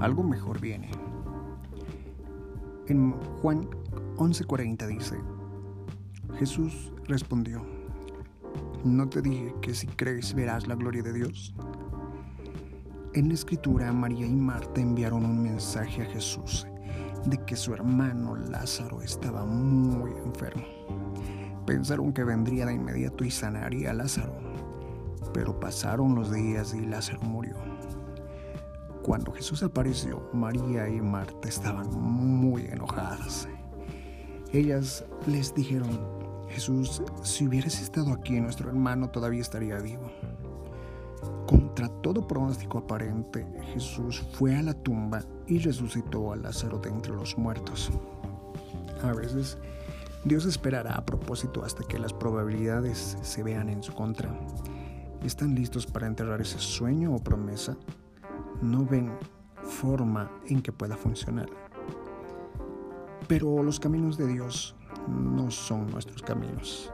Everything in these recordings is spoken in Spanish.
algo mejor viene. En Juan 11:40 dice, Jesús respondió, ¿no te dije que si crees verás la gloria de Dios? En la escritura, María y Marta enviaron un mensaje a Jesús de que su hermano Lázaro estaba muy enfermo. Pensaron que vendría de inmediato y sanaría a Lázaro, pero pasaron los días y Lázaro murió. Cuando Jesús apareció, María y Marta estaban muy enojadas. Ellas les dijeron, Jesús, si hubieras estado aquí, nuestro hermano todavía estaría vivo. Contra todo pronóstico aparente, Jesús fue a la tumba y resucitó a Lázaro de entre los muertos. A veces, Dios esperará a propósito hasta que las probabilidades se vean en su contra. ¿Están listos para enterrar ese sueño o promesa? No ven forma en que pueda funcionar. Pero los caminos de Dios no son nuestros caminos.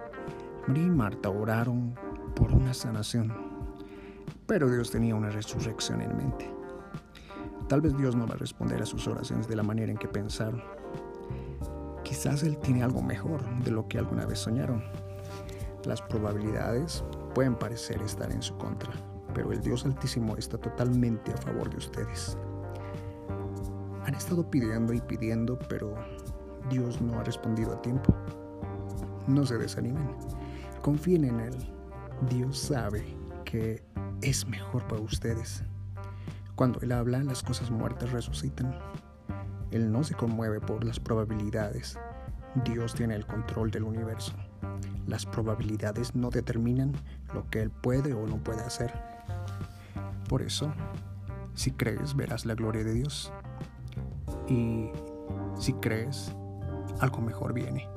María y Marta oraron por una sanación, pero Dios tenía una resurrección en mente. Tal vez Dios no va a responder a sus oraciones de la manera en que pensaron. Quizás Él tiene algo mejor de lo que alguna vez soñaron. Las probabilidades pueden parecer estar en su contra, pero el Dios Altísimo está totalmente a favor de ustedes. Han estado pidiendo y pidiendo, pero Dios no ha respondido a tiempo. No se desanimen, confíen en Él. Dios sabe que es mejor para ustedes. Cuando Él habla, las cosas muertas resucitan. Él no se conmueve por las probabilidades. Dios tiene el control del universo. Las probabilidades no determinan lo que Él puede o no puede hacer. Por eso, si crees, verás la gloria de Dios. Y si crees, algo mejor viene.